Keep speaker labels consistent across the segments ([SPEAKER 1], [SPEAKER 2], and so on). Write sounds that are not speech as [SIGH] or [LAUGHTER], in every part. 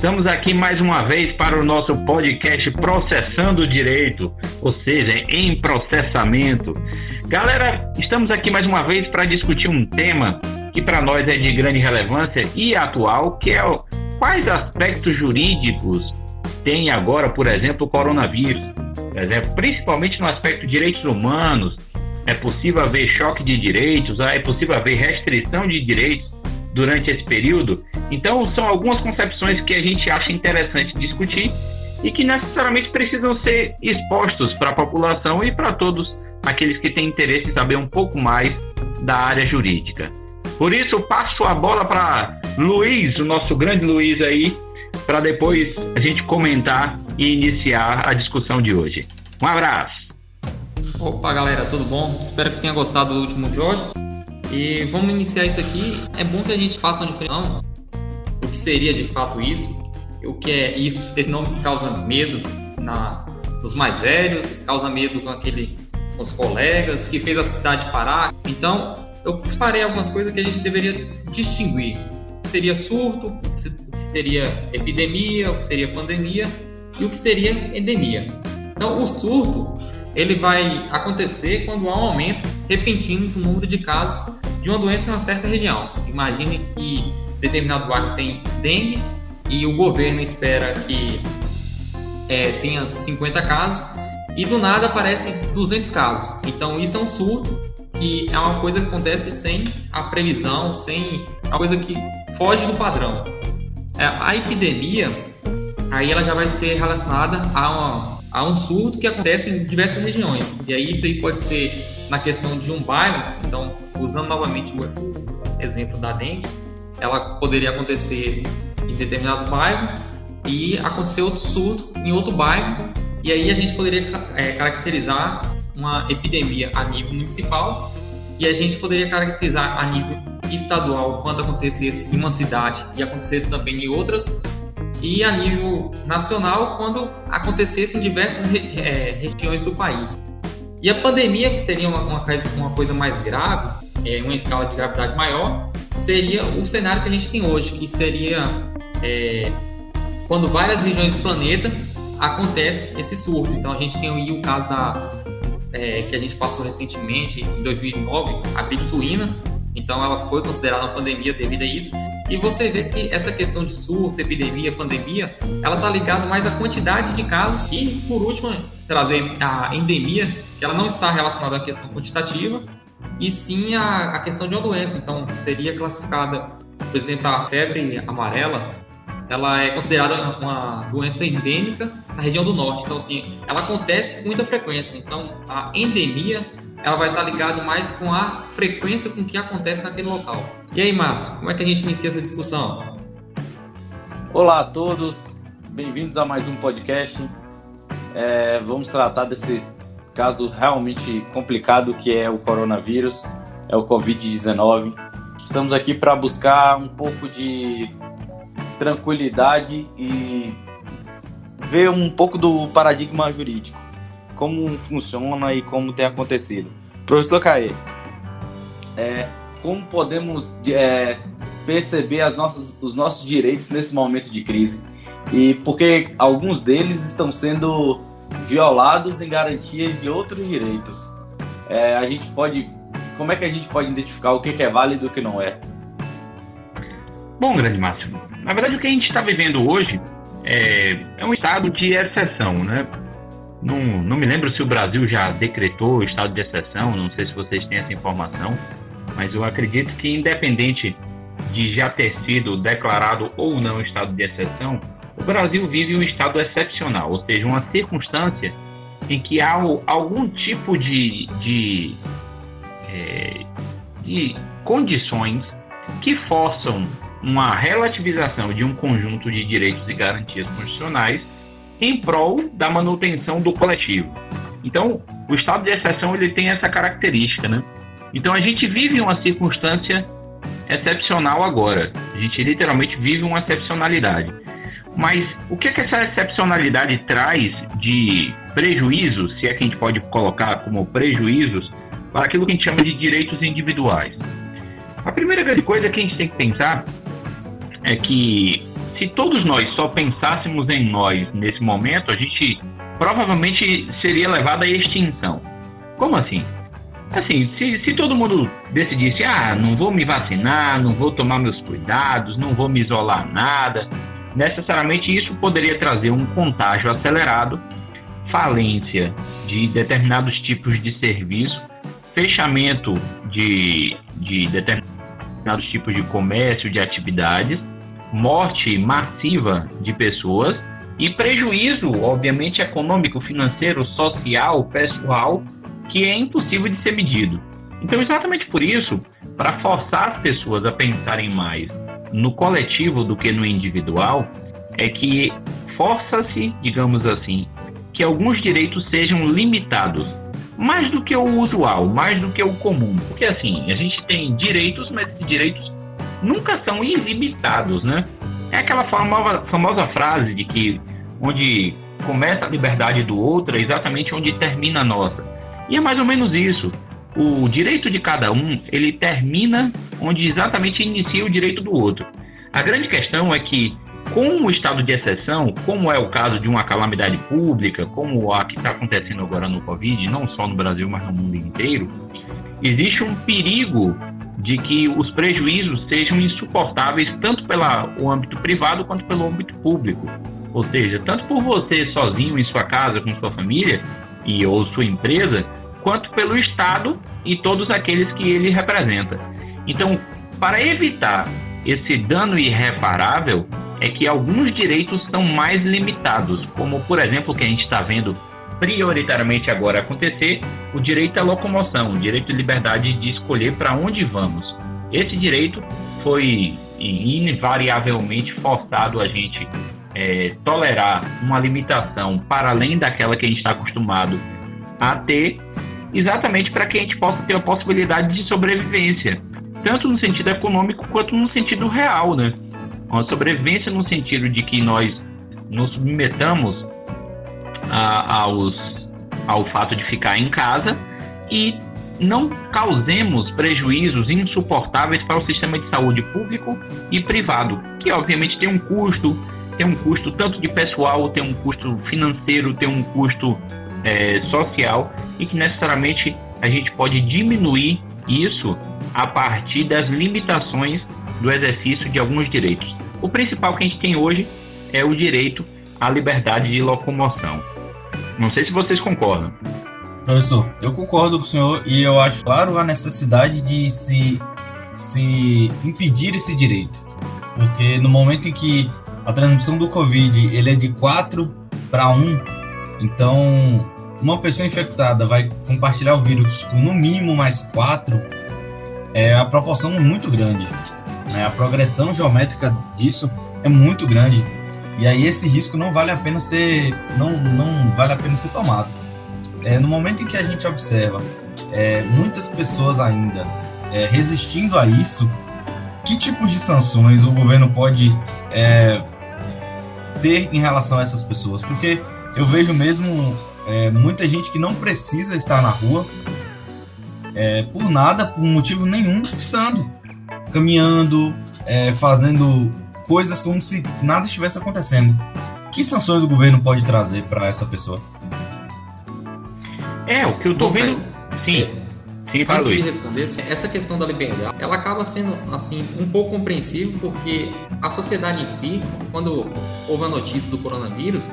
[SPEAKER 1] Estamos aqui mais uma vez para o nosso podcast Processando o Direito, ou seja, em processamento. Galera, estamos aqui mais uma vez para discutir um tema que para nós é de grande relevância e atual, que é quais aspectos jurídicos tem agora, por exemplo, o coronavírus. Por exemplo, principalmente no aspecto de direitos humanos, é possível haver choque de direitos, é possível haver restrição de direitos durante esse período. Então, são algumas concepções que a gente acha interessante discutir e que necessariamente precisam ser expostos para a população e para todos aqueles que têm interesse em saber um pouco mais da área jurídica. Por isso, passo a bola para Luiz, o nosso grande Luiz aí, para depois a gente comentar e iniciar a discussão de hoje. Um abraço!
[SPEAKER 2] Opa, galera, tudo bom? Espero que tenha gostado do último episódio. E vamos iniciar isso aqui. É bom que a gente faça uma diferença o que seria de fato isso, o que é isso, esse nome que causa medo na, nos mais velhos, causa medo com aquele com os colegas, que fez a cidade parar. Então, eu farei algumas coisas que a gente deveria distinguir. O que seria surto, o que seria epidemia, o que seria pandemia e o que seria endemia. Então, o surto ele vai acontecer quando há um aumento repentino do número de casos de uma doença em uma certa região. Imagine que determinado bairro tem dengue e o governo espera que é, tenha 50 casos e do nada aparecem 200 casos. Então isso é um surto que é uma coisa que acontece sem a previsão, sem a coisa que foge do padrão. É, a epidemia aí ela já vai ser relacionada a uma há um surto que acontece em diversas regiões. E aí isso aí pode ser na questão de um bairro, então usando novamente o exemplo da dengue, ela poderia acontecer em determinado bairro e acontecer outro surto em outro bairro, e aí a gente poderia é, caracterizar uma epidemia a nível municipal e a gente poderia caracterizar a nível estadual quando acontecesse em uma cidade e acontecesse também em outras e a nível nacional quando acontecesse em diversas é, regiões do país. E a pandemia, que seria uma, uma, uma coisa mais grave, é, uma escala de gravidade maior, seria o cenário que a gente tem hoje, que seria é, quando várias regiões do planeta acontece esse surto. Então a gente tem aí o caso da é, que a gente passou recentemente em 2009, a gripe suína. Então ela foi considerada uma pandemia devido a isso. E você vê que essa questão de surto, epidemia, pandemia, ela está ligada mais à quantidade de casos e, por último, trazer a endemia, que ela não está relacionada à questão quantitativa, e sim à, à questão de uma doença. Então, seria classificada, por exemplo, a febre amarela, ela é considerada uma doença endêmica na região do norte. Então, assim, ela acontece com muita frequência. Então, a endemia ela vai estar ligada mais com a frequência com que acontece naquele local. E aí, Márcio, como é que a gente inicia essa discussão?
[SPEAKER 3] Olá a todos, bem-vindos a mais um podcast. É, vamos tratar desse caso realmente complicado que é o coronavírus, é o Covid-19. Estamos aqui para buscar um pouco de tranquilidade e ver um pouco do paradigma jurídico como funciona e como tem acontecido. Professor Caê, é, como podemos é, perceber as nossas, os nossos direitos nesse momento de crise? E porque alguns deles estão sendo violados em garantia de outros direitos. É, a gente pode, como é que a gente pode identificar o que é válido e o que não é?
[SPEAKER 1] Bom, grande Máximo, na verdade o que a gente está vivendo hoje é, é um estado de exceção, né? Não, não me lembro se o Brasil já decretou o estado de exceção, não sei se vocês têm essa informação, mas eu acredito que, independente de já ter sido declarado ou não estado de exceção, o Brasil vive um estado excepcional, ou seja, uma circunstância em que há algum tipo de, de, é, de condições que forçam uma relativização de um conjunto de direitos e garantias constitucionais em prol da manutenção do coletivo. Então, o estado de exceção ele tem essa característica, né? Então, a gente vive uma circunstância excepcional agora. A gente literalmente vive uma excepcionalidade. Mas o que, é que essa excepcionalidade traz de prejuízos, se é que a gente pode colocar como prejuízos, para aquilo que a gente chama de direitos individuais? A primeira grande coisa que a gente tem que pensar é que se todos nós só pensássemos em nós nesse momento, a gente provavelmente seria levado à extinção. Como assim? Assim, se, se todo mundo decidisse, ah, não vou me vacinar, não vou tomar meus cuidados, não vou me isolar nada, necessariamente isso poderia trazer um contágio acelerado, falência de determinados tipos de serviço, fechamento de, de determinados tipos de comércio, de atividades, morte massiva de pessoas e prejuízo, obviamente, econômico, financeiro, social, pessoal que é impossível de ser medido. Então, exatamente por isso, para forçar as pessoas a pensarem mais no coletivo do que no individual, é que força-se, digamos assim, que alguns direitos sejam limitados, mais do que o usual, mais do que o comum. Porque assim, a gente tem direitos, mas direitos nunca são ilimitados, né? É aquela famosa, famosa frase de que onde começa a liberdade do outro é exatamente onde termina a nossa. E é mais ou menos isso. O direito de cada um, ele termina onde exatamente inicia o direito do outro. A grande questão é que, com o estado de exceção, como é o caso de uma calamidade pública, como a que está acontecendo agora no Covid, não só no Brasil, mas no mundo inteiro, existe um perigo de que os prejuízos sejam insuportáveis tanto pelo âmbito privado quanto pelo âmbito público. Ou seja, tanto por você sozinho em sua casa com sua família e ou sua empresa, quanto pelo Estado e todos aqueles que ele representa. Então, para evitar esse dano irreparável, é que alguns direitos são mais limitados, como por exemplo o que a gente está vendo prioritariamente agora acontecer, o direito à locomoção, o direito de liberdade de escolher para onde vamos. Esse direito foi invariavelmente forçado a gente é, tolerar uma limitação para além daquela que a gente está acostumado a ter exatamente para que a gente possa ter a possibilidade de sobrevivência, tanto no sentido econômico quanto no sentido real, né? Uma sobrevivência no sentido de que nós nos submetamos aos, ao fato de ficar em casa e não causemos prejuízos insuportáveis para o sistema de saúde público e privado, que obviamente tem um custo, tem um custo tanto de pessoal, tem um custo financeiro, tem um custo é, social e que necessariamente a gente pode diminuir isso a partir das limitações do exercício de alguns direitos. O principal que a gente tem hoje é o direito à liberdade de locomoção. Não sei se vocês concordam.
[SPEAKER 4] Professor, eu concordo com o senhor e eu acho claro a necessidade de se, se impedir esse direito. Porque no momento em que a transmissão do Covid ele é de 4 para 1, então, uma pessoa infectada vai compartilhar o vírus com no mínimo mais quatro, é a proporção muito grande. Né? A progressão geométrica disso é muito grande. E aí esse risco não vale a pena ser, não, não vale a pena ser tomado. É, no momento em que a gente observa é, muitas pessoas ainda é, resistindo a isso, que tipos de sanções o governo pode é, ter em relação a essas pessoas? Porque eu vejo mesmo é, muita gente que não precisa estar na rua é, por nada, por motivo nenhum, estando caminhando, fazendo coisas como se nada estivesse acontecendo. Que sanções o governo pode trazer para essa pessoa?
[SPEAKER 1] É, o que eu tô vendo. Sim.
[SPEAKER 2] Sim, Antes de responder, essa questão da liberdade, ela acaba sendo assim um pouco compreensível porque a sociedade em si, quando houve a notícia do coronavírus,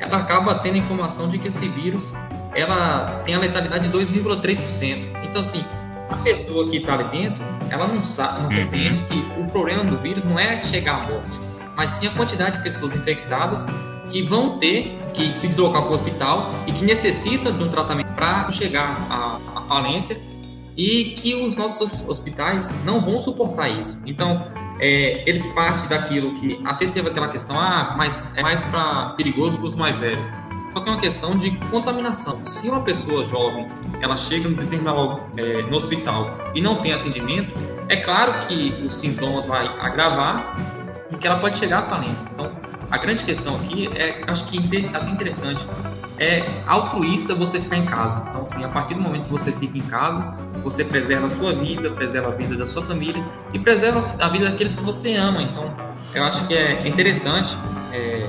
[SPEAKER 2] ela acaba tendo a informação de que esse vírus ela tem a letalidade de 2,3%. Então, assim, a pessoa que está ali dentro, ela não sabe, não uhum. compreende que o problema do vírus não é chegar à morte, mas sim a quantidade de pessoas infectadas que vão ter que se deslocar para o hospital e que necessita de um tratamento para chegar à, à falência e que os nossos hospitais não vão suportar isso. Então, é, eles partem daquilo que até teve aquela questão, ah, mas é mais para perigoso para os mais velhos. Só que é uma questão de contaminação. Se uma pessoa jovem ela chega no, determinado, é, no hospital e não tem atendimento, é claro que os sintomas vai agravar e que ela pode chegar à falência. Então, a grande questão aqui é, acho que até interessante, é altruísta você ficar em casa. Então, assim, a partir do momento que você fica em casa, você preserva a sua vida, preserva a vida da sua família e preserva a vida daqueles que você ama. Então, eu acho que é interessante é,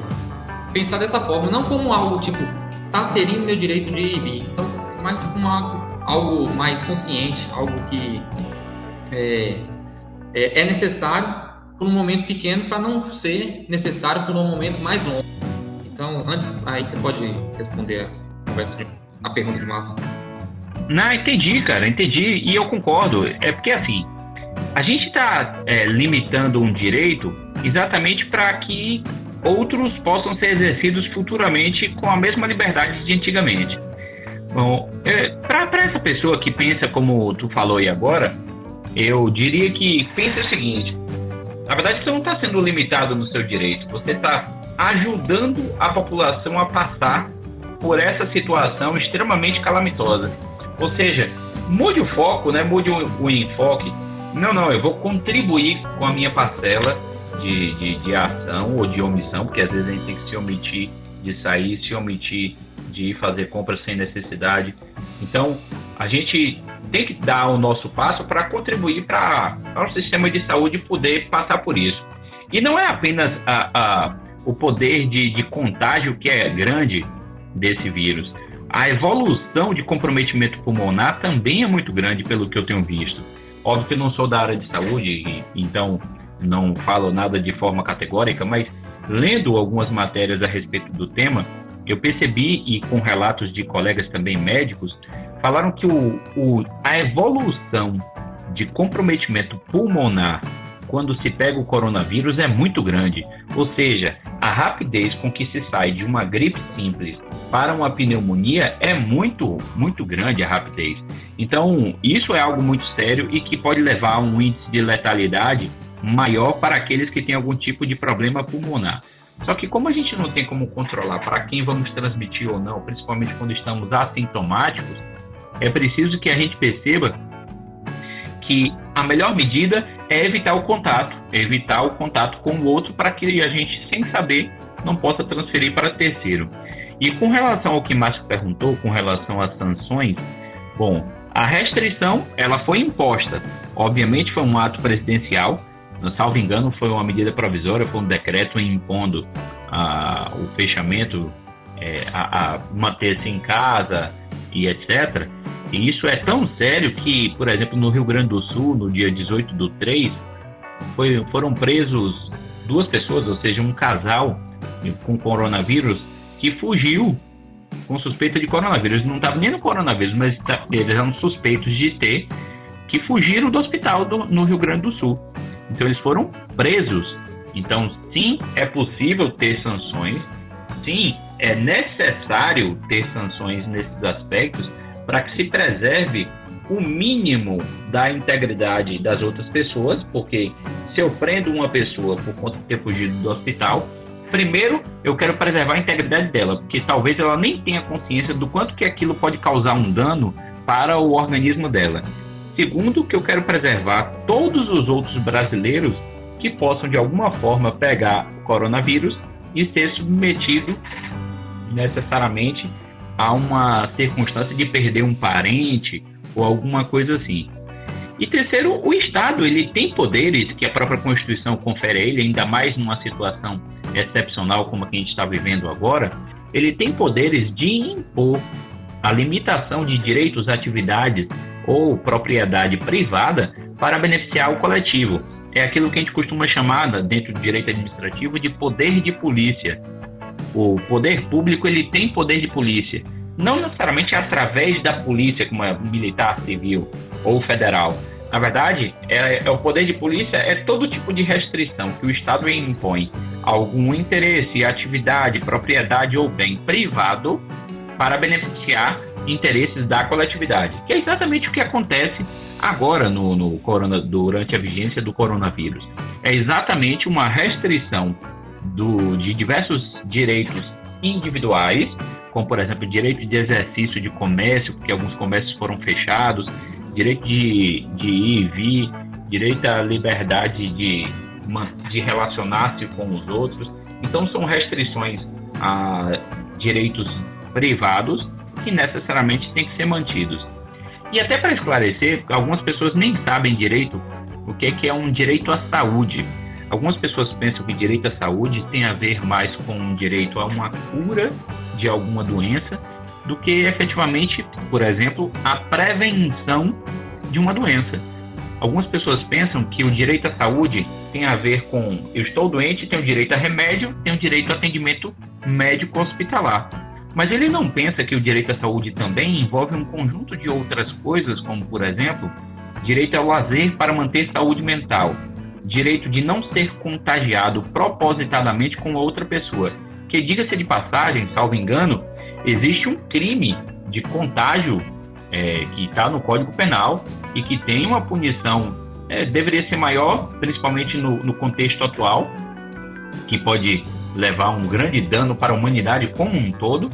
[SPEAKER 2] pensar dessa forma, não como algo tipo, tá ferindo meu direito de vir, então, mas como algo, algo mais consciente, algo que é, é, é necessário por um momento pequeno para não ser necessário por um momento mais longo. Então, antes, aí você pode responder a, conversa a pergunta de Márcio.
[SPEAKER 1] Não, entendi, cara, entendi e eu concordo. É porque assim, a gente está é, limitando um direito exatamente para que outros possam ser exercidos futuramente com a mesma liberdade de antigamente. Bom, é, para essa pessoa que pensa como tu falou aí agora, eu diria que pensa o seguinte: na verdade, você não está sendo limitado no seu direito, você está ajudando a população a passar por essa situação extremamente calamitosa. Ou seja, mude o foco, né? mude o, o enfoque. Não, não, eu vou contribuir com a minha parcela de, de, de, ação ou de omissão, porque às vezes a gente tem que se omitir de sair, se omitir de fazer compras sem necessidade. Então, a gente tem que dar o nosso passo para contribuir para o sistema de saúde poder passar por isso. E não é apenas a, a, o poder de, de contágio que é grande desse vírus. A evolução de comprometimento pulmonar também é muito grande, pelo que eu tenho visto. Óbvio que eu não sou da área de saúde, então não falo nada de forma categórica, mas lendo algumas matérias a respeito do tema, eu percebi, e com relatos de colegas também médicos, falaram que o, o, a evolução de comprometimento pulmonar quando se pega o coronavírus é muito grande. Ou seja, a rapidez com que se sai de uma gripe simples para uma pneumonia é muito, muito grande a rapidez. Então, isso é algo muito sério e que pode levar a um índice de letalidade maior para aqueles que têm algum tipo de problema pulmonar. Só que como a gente não tem como controlar para quem vamos transmitir ou não, principalmente quando estamos assintomáticos, é preciso que a gente perceba que a melhor medida é evitar o contato, evitar o contato com o outro para que a gente, sem saber, não possa transferir para terceiro. E com relação ao que Márcio perguntou, com relação às sanções, bom, a restrição ela foi imposta. Obviamente foi um ato presidencial, salvo engano, foi uma medida provisória, foi um decreto impondo a, o fechamento, é, a, a manter-se em casa e etc. E isso é tão sério que, por exemplo, no Rio Grande do Sul, no dia 18 do 3, foi, foram presos duas pessoas, ou seja, um casal com coronavírus que fugiu com suspeita de coronavírus. Não estava nem no coronavírus, mas tá, eles eram suspeitos de ter, que fugiram do hospital do, no Rio Grande do Sul. Então eles foram presos. Então, sim, é possível ter sanções, sim, é necessário ter sanções nesses aspectos, para que se preserve o mínimo da integridade das outras pessoas, porque se eu prendo uma pessoa por conta de ter fugido do hospital, primeiro eu quero preservar a integridade dela, porque talvez ela nem tenha consciência do quanto que aquilo pode causar um dano para o organismo dela. Segundo, que eu quero preservar todos os outros brasileiros que possam de alguma forma pegar o coronavírus e ser submetido necessariamente a uma circunstância de perder um parente ou alguma coisa assim. E terceiro, o Estado ele tem poderes que a própria Constituição confere a ele, ainda mais numa situação excepcional como a que a gente está vivendo agora, ele tem poderes de impor a limitação de direitos, atividades ou propriedade privada para beneficiar o coletivo. É aquilo que a gente costuma chamar, dentro do direito administrativo, de poder de polícia o poder público ele tem poder de polícia, não necessariamente através da polícia, como é militar, civil ou federal. Na verdade, é, é, o poder de polícia é todo tipo de restrição que o Estado impõe a algum interesse, atividade, propriedade ou bem privado para beneficiar interesses da coletividade, que é exatamente o que acontece agora no, no corona, durante a vigência do coronavírus. É exatamente uma restrição do, de diversos direitos individuais, como por exemplo direito de exercício de comércio, porque alguns comércios foram fechados, direito de, de ir e vir, direito à liberdade de, de relacionar-se com os outros. Então são restrições a direitos privados que necessariamente têm que ser mantidos. E até para esclarecer, algumas pessoas nem sabem direito o que é, que é um direito à saúde. Algumas pessoas pensam que direito à saúde tem a ver mais com direito a uma cura de alguma doença do que efetivamente, por exemplo, a prevenção de uma doença. Algumas pessoas pensam que o direito à saúde tem a ver com eu estou doente, tenho direito a remédio, tenho direito a atendimento médico hospitalar. Mas ele não pensa que o direito à saúde também envolve um conjunto de outras coisas, como, por exemplo, direito ao lazer para manter saúde mental, direito de não ser contagiado propositadamente com outra pessoa. Que, diga-se de passagem, salvo engano, existe um crime de contágio é, que está no Código Penal e que tem uma punição, é, deveria ser maior, principalmente no, no contexto atual, que pode levar um grande dano para a humanidade como um todo,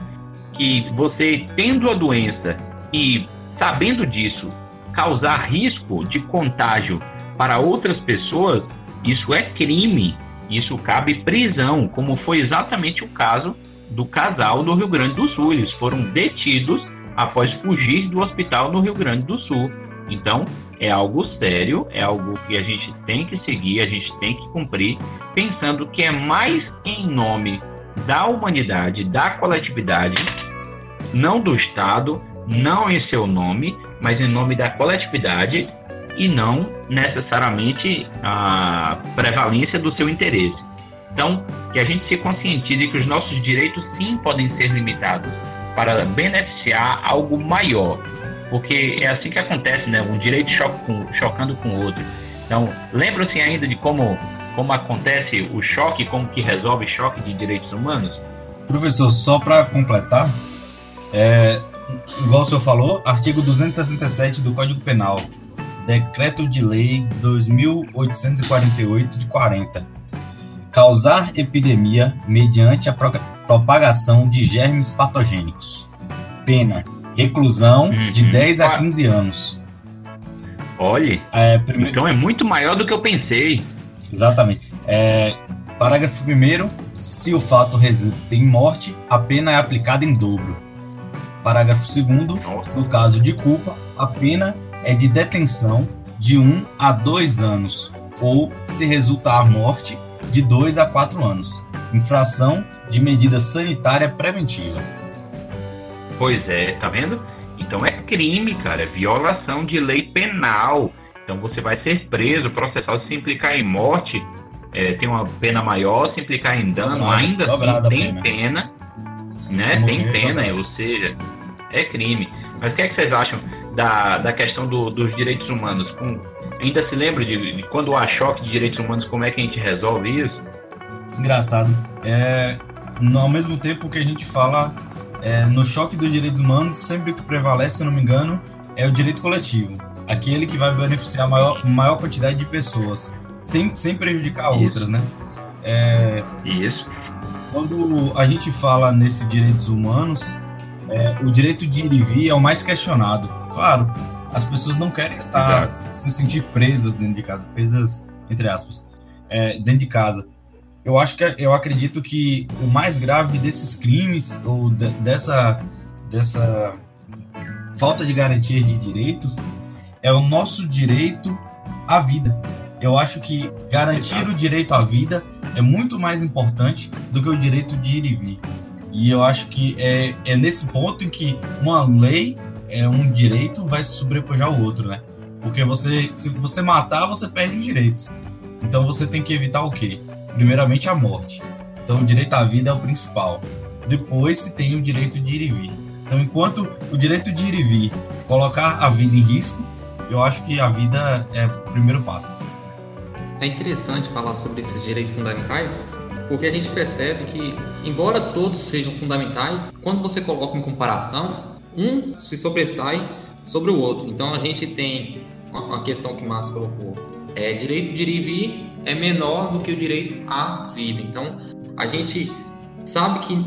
[SPEAKER 1] que você tendo a doença e sabendo disso, causar risco de contágio para outras pessoas, isso é crime, isso cabe prisão, como foi exatamente o caso do casal do Rio Grande do Sul. Eles foram detidos após fugir do hospital no Rio Grande do Sul. Então, é algo sério, é algo que a gente tem que seguir, a gente tem que cumprir, pensando que é mais em nome da humanidade, da coletividade, não do Estado, não em seu nome, mas em nome da coletividade e não necessariamente a prevalência do seu interesse. Então, que a gente se conscientize que os nossos direitos sim podem ser limitados para beneficiar algo maior, porque é assim que acontece, né? Um direito chocando com o outro. Então, lembram-se ainda de como, como acontece o choque, como que resolve choque de direitos humanos?
[SPEAKER 4] Professor, só para completar, é, igual o senhor falou, artigo 267 do Código Penal, Decreto de Lei 2848 de 40. Causar epidemia mediante a propagação de germes patogênicos. Pena: reclusão uhum. de 10 a 15 anos.
[SPEAKER 1] Olhe, é, primeiro... então é muito maior do que eu pensei.
[SPEAKER 4] Exatamente. É, parágrafo 1 se o fato resulta em morte, a pena é aplicada em dobro. Parágrafo 2 no caso de culpa, a pena é de detenção de 1 a 2 anos, ou, se resultar morte, de 2 a 4 anos. Infração de medida sanitária preventiva.
[SPEAKER 1] Pois é, tá vendo? Então é crime, cara, é violação de lei penal. Então você vai ser preso, processado se implicar em morte, é, tem uma pena maior, se implicar em dano, dobrada, ainda assim, tem pena, pena né? Tem pena, ou seja, é crime. Mas o que, é que vocês acham da, da questão do, dos direitos humanos? Com, ainda se lembra de, de, quando há choque de direitos humanos, como é que a gente resolve isso?
[SPEAKER 4] Engraçado. É, no, ao mesmo tempo que a gente fala é, no choque dos direitos humanos, sempre que prevalece, se não me engano, é o direito coletivo. Aquele que vai beneficiar a maior, maior quantidade de pessoas, sem, sem prejudicar Isso. outras, né?
[SPEAKER 1] É, Isso.
[SPEAKER 4] Quando a gente fala nesses direitos humanos, é, o direito de ir e vir é o mais questionado. Claro, as pessoas não querem estar Exato. se sentir presas dentro de casa, presas entre aspas, é, dentro de casa. Eu acho que eu acredito que o mais grave desses crimes ou de, dessa dessa falta de garantia de direitos é o nosso direito à vida. Eu acho que garantir o direito à vida é muito mais importante do que o direito de ir e vir. E eu acho que é, é nesse ponto em que uma lei, é um direito, vai se sobrepujar ao outro, né? Porque você, se você matar, você perde os direitos. Então você tem que evitar o quê? Primeiramente a morte. Então o direito à vida é o principal. Depois se tem o direito de ir e vir. Então enquanto o direito de ir e vir colocar a vida em risco, eu acho que a vida é o primeiro passo.
[SPEAKER 2] É interessante falar sobre esses direitos fundamentais, porque a gente percebe que, embora todos sejam fundamentais, quando você coloca em comparação, um se sobressai sobre o outro. Então a gente tem uma questão que Márcio colocou: é, direito de ir e vir é menor do que o direito à vida. Então a gente sabe que,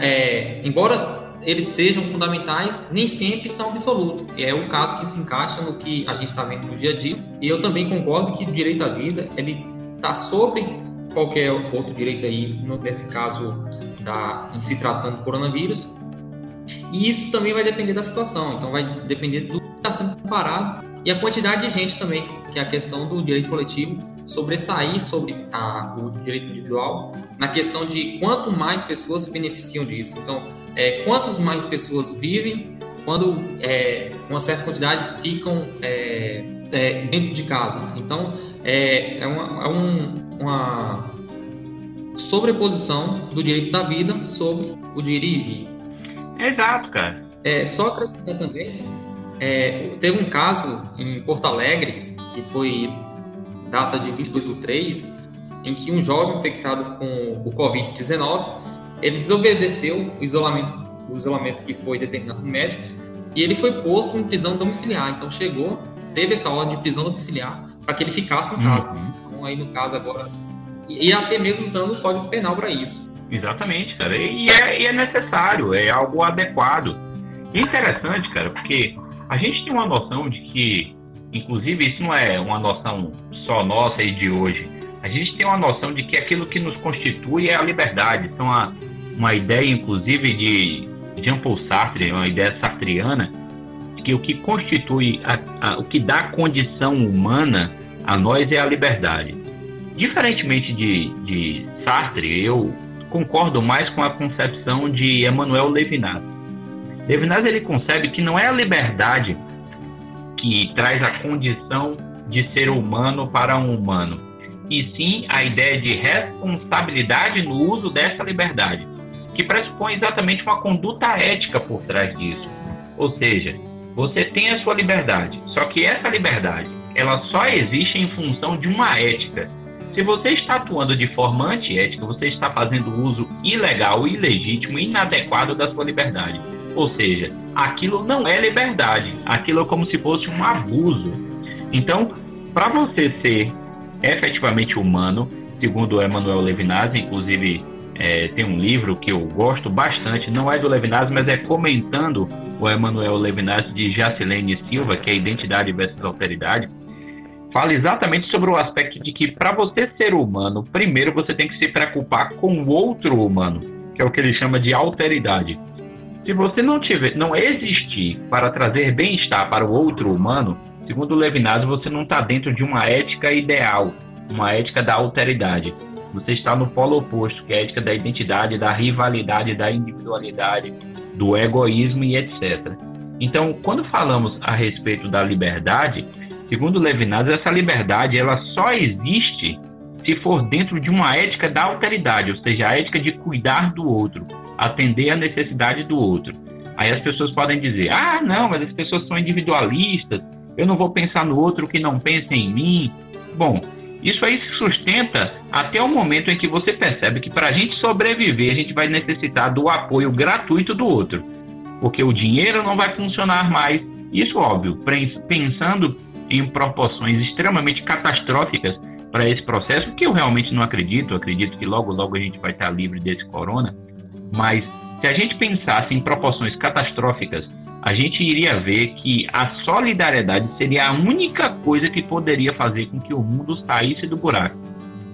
[SPEAKER 2] é, embora eles sejam fundamentais, nem sempre são absolutos. É o caso que se encaixa no que a gente está vendo no dia a dia. E eu também concordo que o direito à vida ele está sobre qualquer outro direito aí, nesse caso da, em se tratando do coronavírus. E isso também vai depender da situação, então vai depender do que está sendo comparado e a quantidade de gente também, que é a questão do direito coletivo sobressair sobre a, o direito individual na questão de quanto mais pessoas se beneficiam disso. Então, é, quantas mais pessoas vivem quando é, uma certa quantidade ficam é, é dentro de casa. Então, é, é, uma, é um, uma sobreposição do direito da vida sobre o direito.
[SPEAKER 1] Exato, cara.
[SPEAKER 2] É, só acrescentar também, é, teve um caso em Porto Alegre, que foi data de 22 do 3, em que um jovem infectado com o Covid-19, ele desobedeceu o isolamento, o isolamento que foi determinado por médicos, e ele foi posto em prisão domiciliar. Então chegou, teve essa ordem de prisão domiciliar para que ele ficasse em casa. Uhum. Então aí no caso agora, e até mesmo usando o Código Penal para isso.
[SPEAKER 1] Exatamente, cara. E é, e é necessário, é algo adequado. E interessante, cara, porque a gente tem uma noção de que, inclusive, isso não é uma noção só nossa e de hoje. A gente tem uma noção de que aquilo que nos constitui é a liberdade. Então, uma, uma ideia, inclusive, de Jean-Paul Sartre, uma ideia sartriana, que o que constitui, a, a, o que dá condição humana a nós é a liberdade. Diferentemente de, de Sartre, eu concordo mais com a concepção de Emmanuel Levinas. Levinas ele concebe que não é a liberdade que traz a condição de ser humano para um humano, e sim a ideia de responsabilidade no uso dessa liberdade, que pressupõe exatamente uma conduta ética por trás disso. Ou seja, você tem a sua liberdade, só que essa liberdade, ela só existe em função de uma ética se você está atuando de forma antiética, você está fazendo uso ilegal, ilegítimo, inadequado da sua liberdade. Ou seja, aquilo não é liberdade, aquilo é como se fosse um abuso. Então, para você ser efetivamente humano, segundo Emmanuel Levinas, inclusive é, tem um livro que eu gosto bastante, não é do Levinas, mas é comentando o Emmanuel Levinas de Jacilene Silva, que é Identidade versus Alteridade fala exatamente sobre o aspecto de que para você ser humano, primeiro você tem que se preocupar com o outro humano, que é o que ele chama de alteridade. Se você não tiver, não existir para trazer bem-estar para o outro humano, segundo Levinas, você não está dentro de uma ética ideal, uma ética da alteridade. Você está no polo oposto, que é a ética da identidade, da rivalidade, da individualidade, do egoísmo e etc. Então, quando falamos a respeito da liberdade, Segundo Levinas, essa liberdade ela só existe se for dentro de uma ética da alteridade, ou seja, a ética de cuidar do outro, atender a necessidade do outro. Aí as pessoas podem dizer: ah, não, mas as pessoas são individualistas, eu não vou pensar no outro que não pensa em mim. Bom, isso aí se sustenta até o momento em que você percebe que para a gente sobreviver, a gente vai necessitar do apoio gratuito do outro, porque o dinheiro não vai funcionar mais. Isso, óbvio, pensando em proporções extremamente catastróficas para esse processo, que eu realmente não acredito, eu acredito que logo, logo a gente vai estar livre desse corona, mas se a gente pensasse em proporções catastróficas, a gente iria ver que a solidariedade seria a única coisa que poderia fazer com que o mundo saísse do buraco.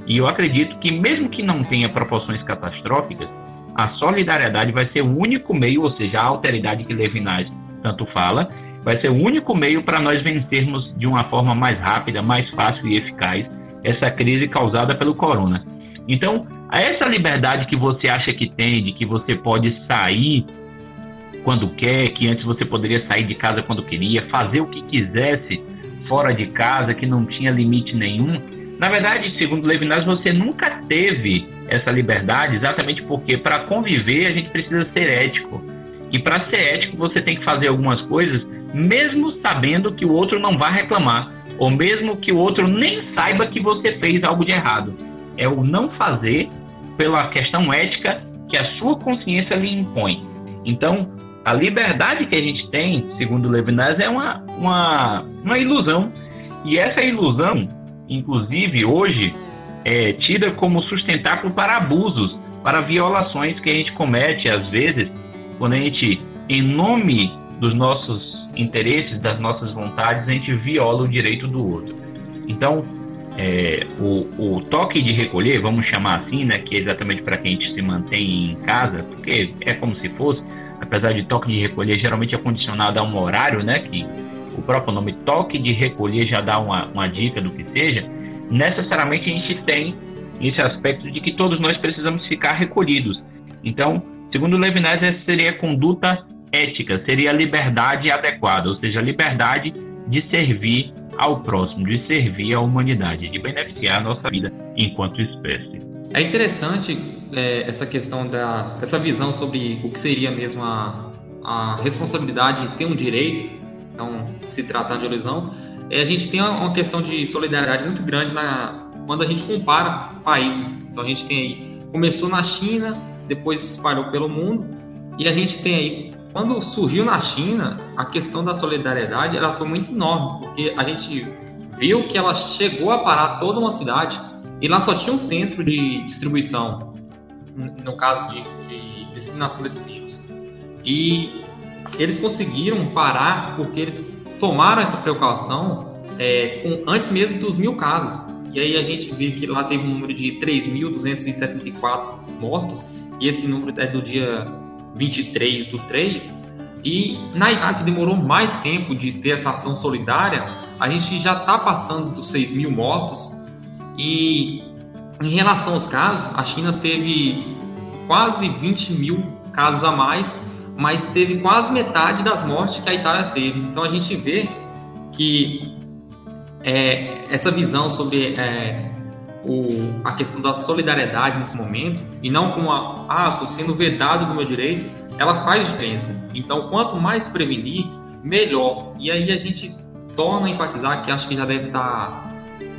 [SPEAKER 1] E eu acredito que, mesmo que não tenha proporções catastróficas, a solidariedade vai ser o único meio, ou seja, a alteridade que Levinas tanto fala, vai ser o único meio para nós vencermos de uma forma mais rápida, mais fácil e eficaz essa crise causada pelo corona. Então, essa liberdade que você acha que tem, de que você pode sair quando quer, que antes você poderia sair de casa quando queria, fazer o que quisesse fora de casa, que não tinha limite nenhum. Na verdade, segundo Levinas, você nunca teve essa liberdade, exatamente porque para conviver a gente precisa ser ético. E para ser ético, você tem que fazer algumas coisas, mesmo sabendo que o outro não vai reclamar, ou mesmo que o outro nem saiba que você fez algo de errado. É o não fazer pela questão ética que a sua consciência lhe impõe. Então, a liberdade que a gente tem, segundo Levinas, é uma, uma, uma ilusão. E essa ilusão, inclusive hoje, é tida como sustentáculo para abusos, para violações que a gente comete às vezes quando a gente, em nome dos nossos interesses, das nossas vontades, a gente viola o direito do outro. Então, é, o, o, toque de recolher, vamos chamar assim, né, que é exatamente para que a gente se mantém em casa, porque é como se fosse, apesar de toque de recolher geralmente é condicionado a um horário, né, que o, próprio nome toque de recolher já dá uma, uma dica do que seja, necessariamente a gente tem esse aspecto de que todos nós precisamos ficar recolhidos. Então, segundo Levinas, essa seria a conduta ética, seria a liberdade adequada, ou seja, a liberdade de servir ao próximo, de servir à humanidade, de beneficiar a nossa vida enquanto espécie.
[SPEAKER 2] É interessante é, essa questão da essa visão sobre o que seria mesmo a, a responsabilidade de ter um direito, então se tratar de lesão, é, a gente tem uma questão de solidariedade muito grande na, quando a gente compara países. Então a gente tem aí, começou na China, depois espalhou pelo mundo, e a gente tem aí, quando surgiu na China, a questão da solidariedade ela foi muito enorme, porque a gente viu que ela chegou a parar toda uma cidade e lá só tinha um centro de distribuição, no caso de, de disseminação desse vírus. E eles conseguiram parar porque eles tomaram essa precaução é, com, antes mesmo dos mil casos. E aí a gente vê que lá teve um número de 3.274 mortos, e esse número é do dia 23 do 3. E na Itália, que demorou mais tempo de ter essa ação solidária, a gente já está passando dos 6 mil mortos. E em relação aos casos, a China teve quase 20 mil casos a mais, mas teve quase metade das mortes que a Itália teve. Então a gente vê que é, essa visão sobre é, o, a questão da solidariedade nesse momento e não com a ah, estou sendo vedado do meu direito, ela faz diferença. Então, quanto mais prevenir, melhor. E aí a gente torna a enfatizar que acho que já deve estar, tá,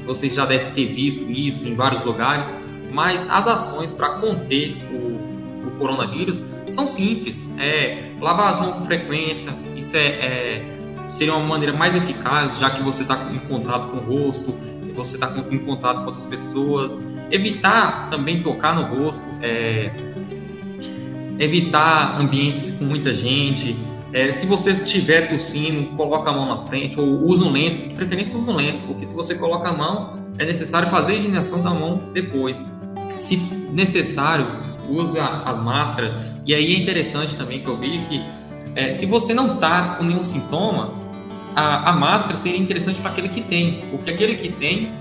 [SPEAKER 2] vocês já devem ter visto isso em vários lugares, mas as ações para conter o, o, coronavírus são simples. É lavar as mãos com frequência, isso é, é seria uma maneira mais eficaz, já que você está em contato com o rosto, você está em contato com outras pessoas. Evitar também tocar no rosto, é, evitar ambientes com muita gente. É, se você estiver tossindo, coloca a mão na frente ou usa um lenço, de preferência usa um lenço, porque se você coloca a mão, é necessário fazer a higienização da mão depois. Se necessário, usa as máscaras. E aí é interessante também que eu vi que é, se você não está com nenhum sintoma, a, a máscara seria interessante para aquele que tem, porque aquele que tem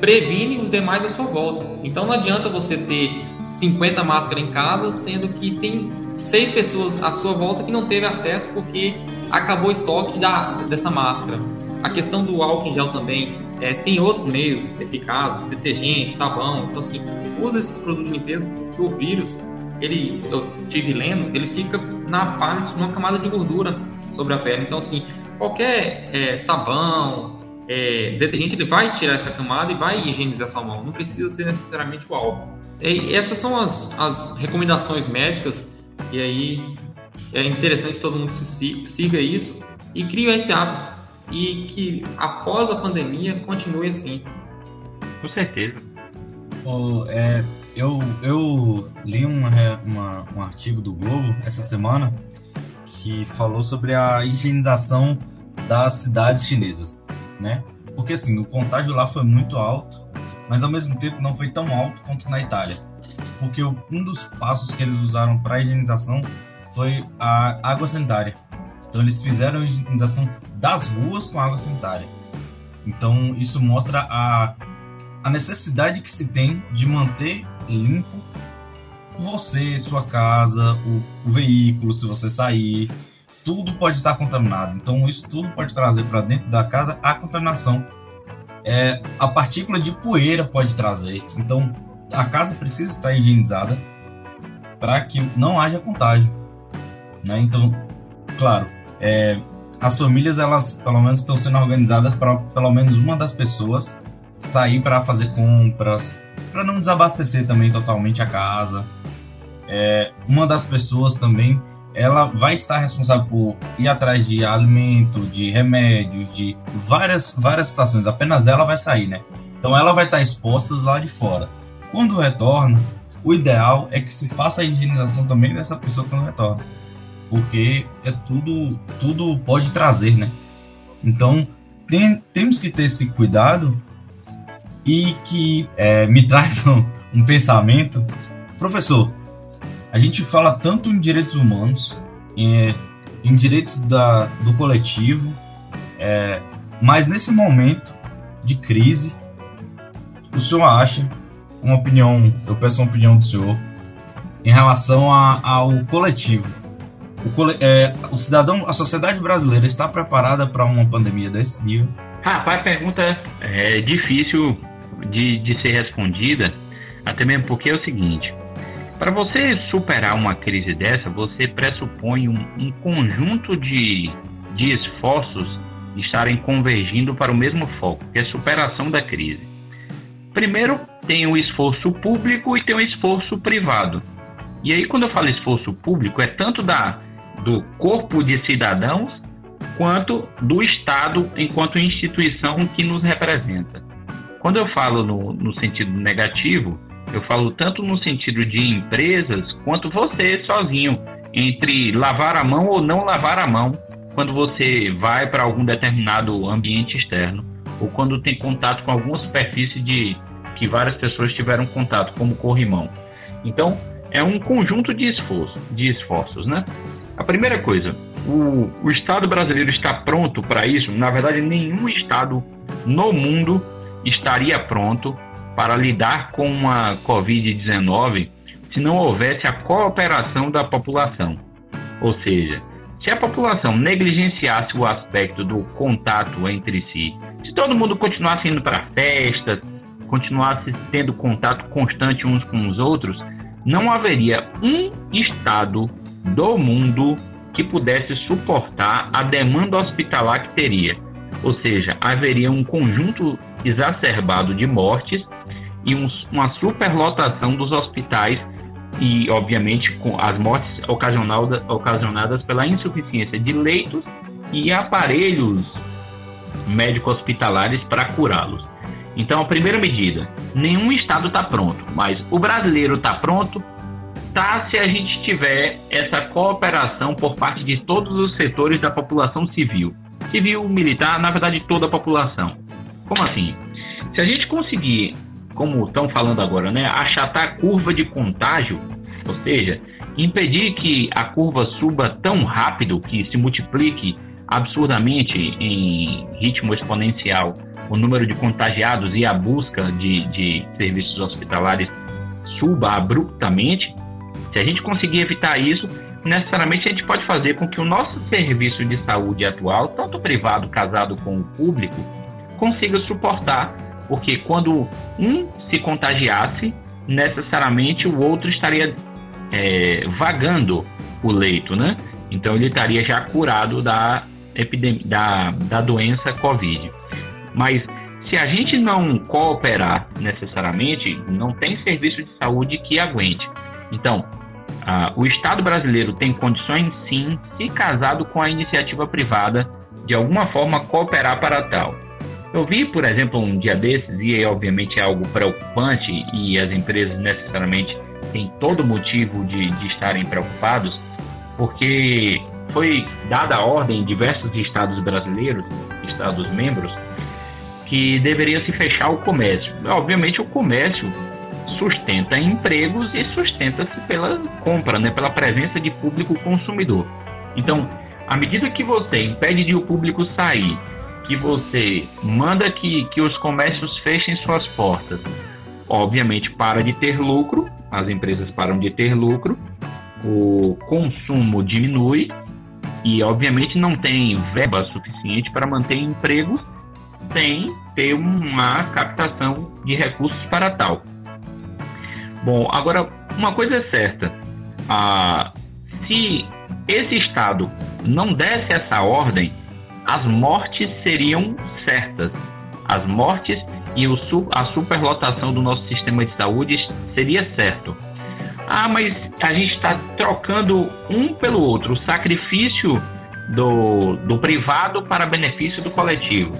[SPEAKER 2] previne os demais à sua volta. Então não adianta você ter 50 máscaras em casa, sendo que tem seis pessoas à sua volta que não teve acesso porque acabou o estoque da, dessa máscara. A questão do álcool em gel também, é, tem outros meios eficazes, detergente, sabão. Então, assim, usa esses produtos de limpeza porque o vírus, ele, eu tive lendo, ele fica na parte, numa camada de gordura sobre a pele. Então, assim, qualquer é, sabão, é, detergente, ele vai tirar essa camada e vai higienizar sua mão. Não precisa ser necessariamente o álcool. E essas são as, as recomendações médicas. E aí é interessante que todo mundo se, siga isso e crie esse hábito. E que após a pandemia continue assim.
[SPEAKER 1] Com certeza.
[SPEAKER 4] Oh, é, eu, eu li uma, uma, um artigo do Globo essa semana que falou sobre a higienização das cidades chinesas, né? Porque assim, o contágio lá foi muito alto, mas ao mesmo tempo não foi tão alto quanto na Itália. Porque um dos passos que eles usaram para higienização foi a água sanitária. Então eles fizeram a higienização das ruas com água sanitária. Então isso mostra a, a necessidade que se tem de manter limpo você, sua casa, o, o veículo, se você sair, tudo pode estar contaminado. Então, isso tudo pode trazer para dentro da casa a contaminação. É, a partícula de poeira pode trazer. Então, a casa precisa estar higienizada para que não haja contágio. Né? Então, claro, é, as famílias elas pelo menos estão sendo organizadas para pelo menos uma das pessoas sair para fazer compras, para não desabastecer também totalmente a casa. É, uma das pessoas também ela vai estar responsável por ir atrás de alimento, de remédios, de várias várias situações. Apenas ela vai sair, né? Então ela vai estar exposta lado de fora. Quando retorna, o ideal é que se faça a higienização também dessa pessoa quando retorna, porque é tudo tudo pode trazer, né? Então tem, temos que ter esse cuidado e que é, me [LAUGHS] traz um, um pensamento. Professor, a gente fala tanto em direitos humanos, em, em direitos da, do coletivo, É, mas nesse momento de crise, o senhor acha, uma opinião, eu peço uma opinião do senhor, em relação a, ao coletivo. O, é, o, cidadão, a sociedade brasileira está preparada para uma pandemia desse nível?
[SPEAKER 1] Rapaz, pergunta é difícil de, de ser respondida, até mesmo porque é o seguinte: para você superar uma crise dessa, você pressupõe um, um conjunto de, de esforços estarem convergindo para o mesmo foco, que é a superação da crise. Primeiro, tem o esforço público e tem o esforço privado. E aí, quando eu falo esforço público, é tanto da, do corpo de cidadãos quanto do Estado enquanto instituição que nos representa. Quando eu falo no, no sentido negativo, eu falo tanto no sentido de empresas quanto você sozinho, entre lavar a mão ou não lavar a mão quando você vai para algum determinado ambiente externo ou quando tem contato com alguma superfície de que várias pessoas tiveram contato, como corrimão. Então, é um conjunto de esforço, de esforços, né? A primeira coisa, o, o Estado brasileiro está pronto para isso? Na verdade, nenhum Estado no mundo estaria pronto para lidar com a Covid-19 se não houvesse a cooperação da população. Ou seja, se a população negligenciasse o aspecto do contato entre si, se todo mundo continuasse indo para festas, continuasse tendo contato constante uns com os outros, não haveria um Estado do mundo que pudesse suportar a demanda hospitalar que teria. Ou seja, haveria um conjunto exacerbado de mortes e um, uma superlotação dos hospitais e, obviamente, com as mortes ocasionadas, ocasionadas pela insuficiência de leitos e aparelhos médico-hospitalares para curá-los. Então, a primeira medida: nenhum estado está pronto, mas o brasileiro está pronto, tá se a gente tiver essa cooperação por parte de todos os setores da população civil, civil, militar, na verdade toda a população. Como assim? Se a gente conseguir como estão falando agora, né, achatar a curva de contágio, ou seja, impedir que a curva suba tão rápido que se multiplique absurdamente em ritmo exponencial o número de contagiados e a busca de, de serviços hospitalares suba abruptamente, se a gente conseguir evitar isso, necessariamente a gente pode fazer com que o nosso serviço de saúde atual, tanto privado casado com o público, consiga suportar porque quando um se contagiasse, necessariamente o outro estaria é, vagando o leito, né? Então ele estaria já curado da, epidemia, da, da doença Covid. Mas se a gente não cooperar necessariamente, não tem serviço de saúde que aguente. Então, o Estado brasileiro tem condições sim, se casado com a iniciativa privada, de alguma forma cooperar para tal. Eu vi, por exemplo, um dia desses, e obviamente é algo preocupante, e as empresas necessariamente têm todo motivo de, de estarem preocupados, porque foi dada a ordem em diversos estados brasileiros, estados membros, que deveria se fechar o comércio. Obviamente, o comércio sustenta empregos e sustenta-se pela compra, né, pela presença de público consumidor. Então, à medida que você impede de o público sair que você manda que, que os comércios fechem suas portas, obviamente para de ter lucro, as empresas param de ter lucro, o consumo diminui e obviamente não tem verba suficiente para manter empregos sem ter uma captação de recursos para tal. Bom, agora uma coisa é certa, ah, se esse Estado não desse essa ordem, as mortes seriam certas. As mortes e o, a superlotação do nosso sistema de saúde seria certo. Ah, mas a gente está trocando um pelo outro, o sacrifício do, do privado para benefício do coletivo.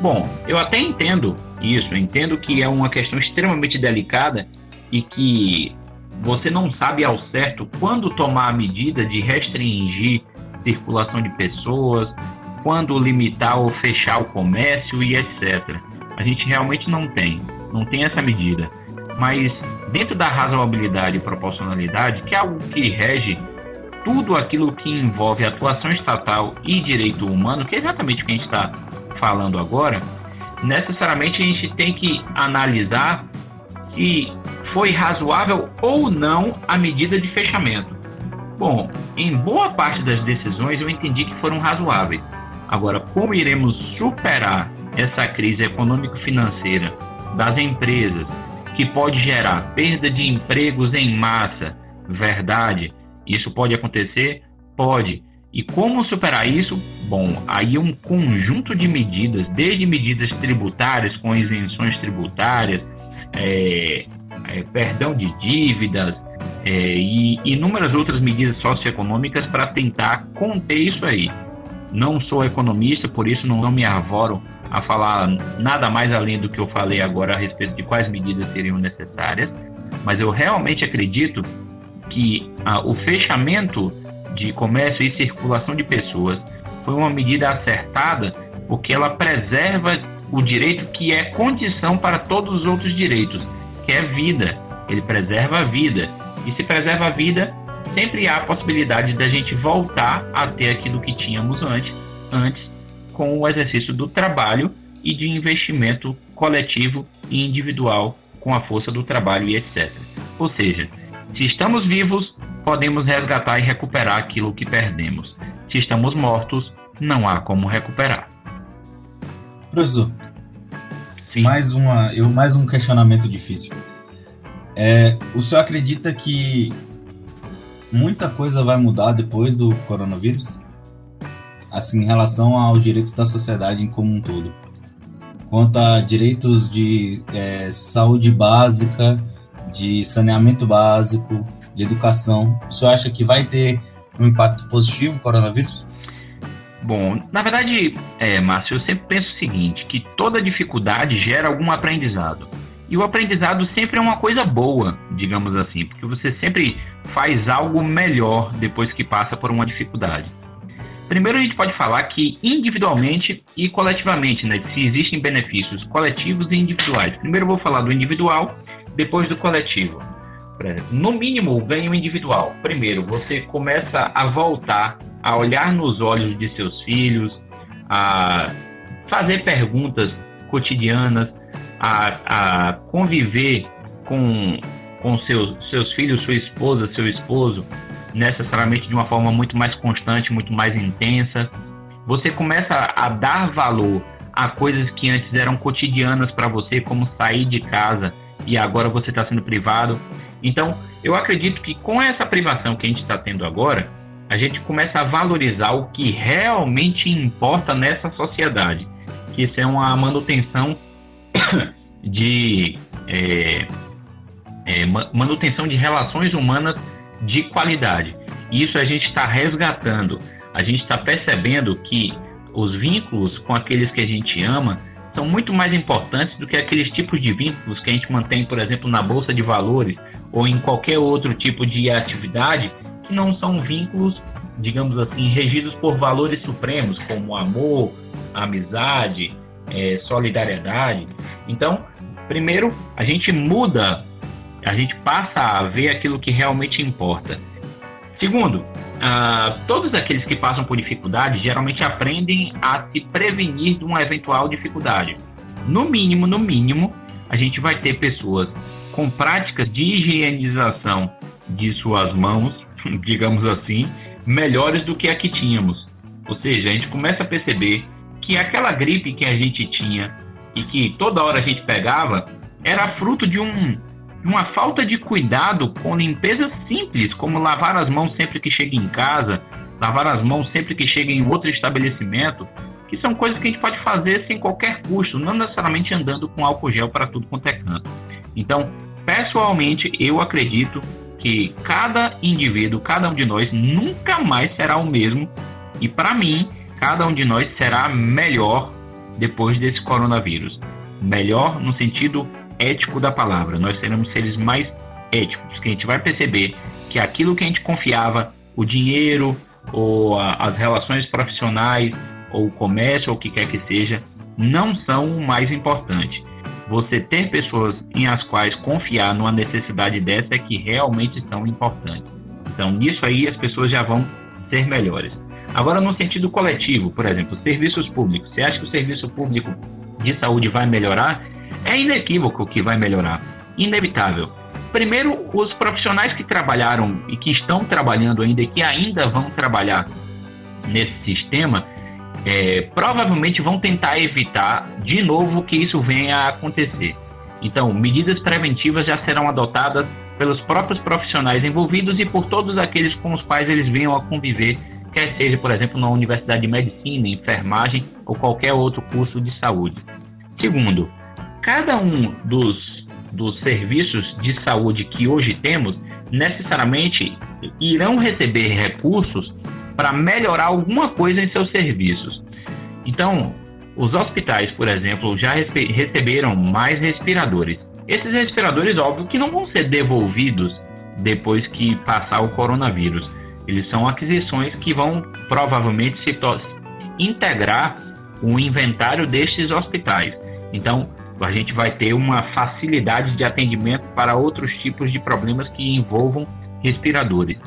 [SPEAKER 1] Bom, eu até entendo isso, entendo que é uma questão extremamente delicada e que você não sabe ao certo quando tomar a medida de restringir circulação de pessoas, quando limitar ou fechar o comércio e etc. A gente realmente não tem, não tem essa medida. Mas dentro da razoabilidade e proporcionalidade, que é algo que rege tudo aquilo que envolve atuação estatal e direito humano, que é exatamente o que a gente está falando agora, necessariamente a gente tem que analisar se foi razoável ou não a medida de fechamento. Bom, em boa parte das decisões eu entendi que foram razoáveis. Agora, como iremos superar essa crise econômico-financeira das empresas, que pode gerar perda de empregos em massa, verdade, isso pode acontecer? Pode. E como superar isso? Bom, aí um conjunto de medidas, desde medidas tributárias com isenções tributárias, é, é, perdão de dívidas é, e inúmeras outras medidas socioeconômicas para tentar conter isso aí. Não sou economista, por isso não, me arvoro a falar nada mais além do que eu falei agora a respeito de quais medidas seriam necessárias, mas eu realmente acredito que ah, o fechamento de comércio e circulação de pessoas foi uma medida acertada porque ela preserva o direito que é condição para todos os outros direitos, que é vida. Ele preserva a vida. E se preserva a vida, sempre há a possibilidade da gente voltar a ter aquilo que tínhamos antes, antes com o exercício do trabalho e de investimento coletivo e individual com a força do trabalho e etc. Ou seja, se estamos vivos, podemos resgatar e recuperar aquilo que perdemos. Se estamos mortos, não há como recuperar.
[SPEAKER 4] Professor, Sim. mais uma, eu mais um questionamento difícil. É, o senhor acredita que muita coisa vai mudar depois do coronavírus? Assim, em relação aos direitos da sociedade em como um todo. Quanto a direitos de é, saúde básica, de saneamento básico, de educação, o senhor acha que vai ter um impacto positivo o coronavírus?
[SPEAKER 1] Bom, na verdade, é, Márcio, eu sempre penso o seguinte, que toda dificuldade gera algum aprendizado. E o aprendizado sempre é uma coisa boa, digamos assim, porque você sempre faz algo melhor depois que passa por uma dificuldade. Primeiro a gente pode falar que individualmente e coletivamente, né, se existem benefícios coletivos e individuais. Primeiro eu vou falar do individual depois do coletivo. No mínimo, ganho individual. Primeiro, você começa a voltar a olhar nos olhos de seus filhos, a fazer perguntas cotidianas, a, a conviver com, com seus, seus filhos, sua esposa, seu esposo, necessariamente de uma forma muito mais constante, muito mais intensa. Você começa a dar valor a coisas que antes eram cotidianas para você, como sair de casa, e agora você está sendo privado. Então, eu acredito que com essa privação que a gente está tendo agora, a gente começa a valorizar o que realmente importa nessa sociedade, que isso é uma manutenção [COUGHS] de é, é, manutenção de relações humanas de qualidade. Isso a gente está resgatando, a gente está percebendo que os vínculos com aqueles que a gente ama são muito mais importantes do que aqueles tipos de vínculos que a gente mantém, por exemplo, na bolsa de valores ou em qualquer outro tipo de atividade que não são vínculos, digamos assim, regidos por valores supremos como amor, amizade, é, solidariedade. Então, primeiro, a gente muda, a gente passa a ver aquilo que realmente importa. Segundo, uh, todos aqueles que passam por dificuldade geralmente aprendem a se prevenir de uma eventual dificuldade. No mínimo, no mínimo, a gente vai ter pessoas com práticas de higienização de suas mãos, [LAUGHS] digamos assim, melhores do que a que tínhamos. Ou seja, a gente começa a perceber que aquela gripe que a gente tinha e que toda hora a gente pegava era fruto de um uma falta de cuidado com limpeza simples, como lavar as mãos sempre que chega em casa, lavar as mãos sempre que chega em outro estabelecimento, que são coisas que a gente pode fazer sem qualquer custo, não necessariamente andando com álcool gel para tudo quanto é canto. Então, pessoalmente, eu acredito que cada indivíduo, cada um de nós, nunca mais será o mesmo. E para mim, cada um de nós será melhor depois desse coronavírus. Melhor no sentido ético da palavra. Nós seremos seres mais éticos, que a gente vai perceber que aquilo que a gente confiava, o dinheiro, ou a, as relações profissionais, ou o comércio, ou o que quer que seja, não são o mais importante. Você ter pessoas em as quais confiar numa necessidade dessa é que realmente são importantes. Então, nisso aí as pessoas já vão ser melhores. Agora, no sentido coletivo, por exemplo, serviços públicos. Você acha que o serviço público de saúde vai melhorar? É inequívoco que vai melhorar. Inevitável. Primeiro, os profissionais que trabalharam e que estão trabalhando ainda e que ainda vão trabalhar nesse sistema, é, provavelmente vão tentar evitar de novo que isso venha a acontecer. Então, medidas preventivas já serão adotadas pelos próprios profissionais envolvidos e por todos aqueles com os quais eles venham a conviver, quer seja, por exemplo, na Universidade de Medicina, enfermagem ou qualquer outro curso de saúde. Segundo, cada um dos, dos serviços de saúde que hoje temos necessariamente irão receber recursos para melhorar alguma coisa em seus serviços. Então, os hospitais, por exemplo, já receberam mais respiradores. Esses respiradores, óbvio, que não vão ser devolvidos depois que passar o coronavírus. Eles são aquisições que vão provavelmente se integrar o inventário destes hospitais. Então, a gente vai ter uma facilidade de atendimento para outros tipos de problemas que envolvam respiradores.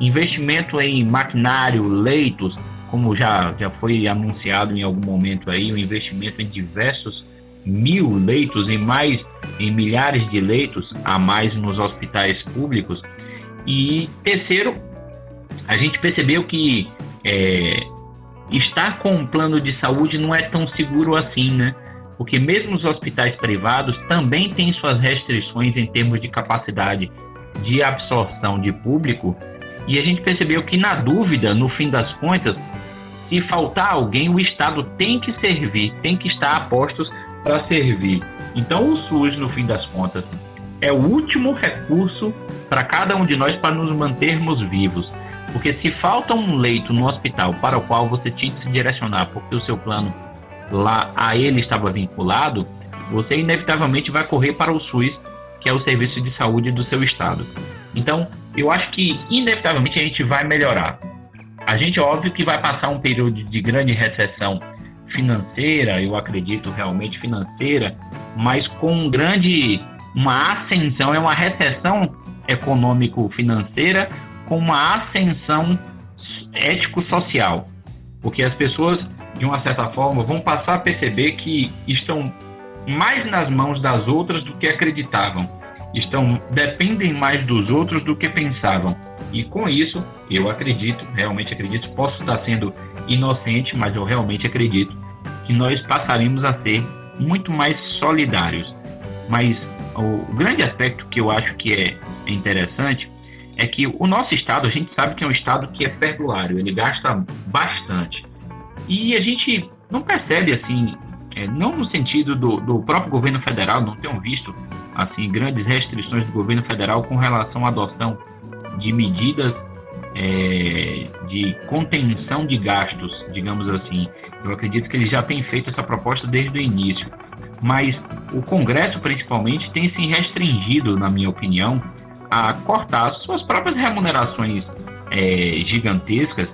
[SPEAKER 1] Investimento em maquinário, leitos, como já, já foi anunciado em algum momento aí, o um investimento em diversos mil leitos e mais em milhares de leitos a mais nos hospitais públicos. E terceiro, a gente percebeu que é, estar com um plano de saúde não é tão seguro assim, né? Porque mesmo os hospitais privados também têm suas restrições em termos de capacidade de absorção de público. E a gente percebeu que, na dúvida, no fim das contas, se faltar alguém, o Estado tem que servir, tem que estar a postos para servir. Então, o SUS, no fim das contas, é o último recurso para cada um de nós para nos mantermos vivos. Porque se falta um leito no hospital para o qual você tinha que se direcionar, porque o seu plano lá a ele estava vinculado, você inevitavelmente vai correr para o SUS, que é o serviço de saúde do seu estado. Então, eu acho que inevitavelmente a gente vai melhorar. A gente, óbvio, que vai passar um período de grande recessão financeira, eu acredito realmente financeira, mas com um grande uma ascensão, é uma recessão econômico-financeira com uma ascensão ético-social, porque as pessoas de uma certa forma vão passar a perceber que estão mais nas mãos das outras do que acreditavam, estão dependem mais dos outros do que pensavam. E com isso, eu acredito, realmente acredito, posso estar sendo inocente, mas eu realmente acredito que nós passaremos a ser muito mais solidários. Mas o grande aspecto que eu acho que é interessante é que o nosso estado, a gente sabe que é um estado que é perdulário, ele gasta bastante. E a gente não percebe assim, é, não no sentido do, do próprio governo federal, não tenham visto assim grandes restrições do governo federal com relação à adoção de medidas é, de contenção de gastos, digamos assim. Eu acredito que ele já tem feito essa proposta desde o início. Mas o Congresso, principalmente, tem se restringido, na minha opinião, a cortar suas próprias remunerações é, gigantescas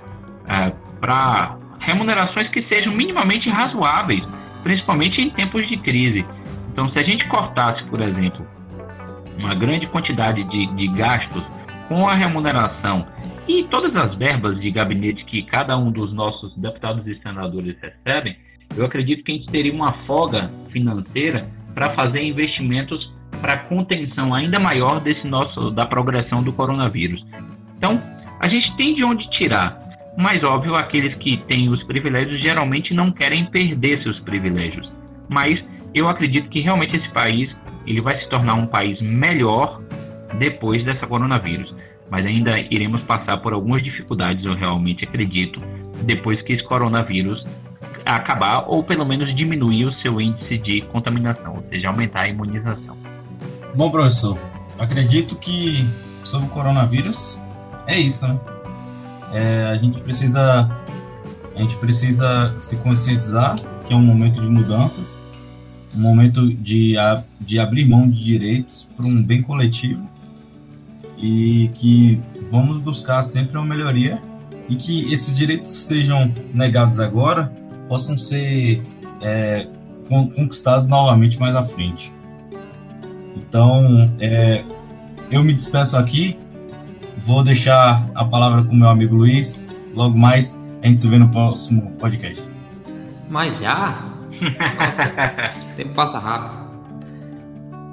[SPEAKER 1] é, para remunerações que sejam minimamente razoáveis, principalmente em tempos de crise. Então, se a gente cortasse, por exemplo, uma grande quantidade de, de gastos com a remuneração e todas as verbas de gabinete que cada um dos nossos deputados e senadores recebem, eu acredito que a gente teria uma folga financeira para fazer investimentos para contenção ainda maior desse nosso da progressão do coronavírus. Então, a gente tem de onde tirar, mas óbvio, aqueles que têm os privilégios geralmente não querem perder seus privilégios. Mas eu acredito que realmente esse país ele vai se tornar um país melhor depois dessa coronavírus. Mas ainda iremos passar por algumas dificuldades, eu realmente acredito, depois que esse coronavírus acabar ou pelo menos diminuir o seu índice de contaminação, ou seja, aumentar a imunização.
[SPEAKER 4] Bom, professor, acredito que sobre o coronavírus é isso, né? É, a gente precisa a gente precisa se conscientizar que é um momento de mudanças, um momento de, de abrir mão de direitos para um bem coletivo e que vamos buscar sempre uma melhoria e que esses direitos sejam negados agora possam ser é, conquistados novamente mais à frente. Então, é, eu me despeço aqui. vou deixar a palavra com o meu amigo Luiz. Logo mais, a gente se vê no próximo podcast.
[SPEAKER 2] Mas já? Nossa, [LAUGHS] o tempo passa rápido.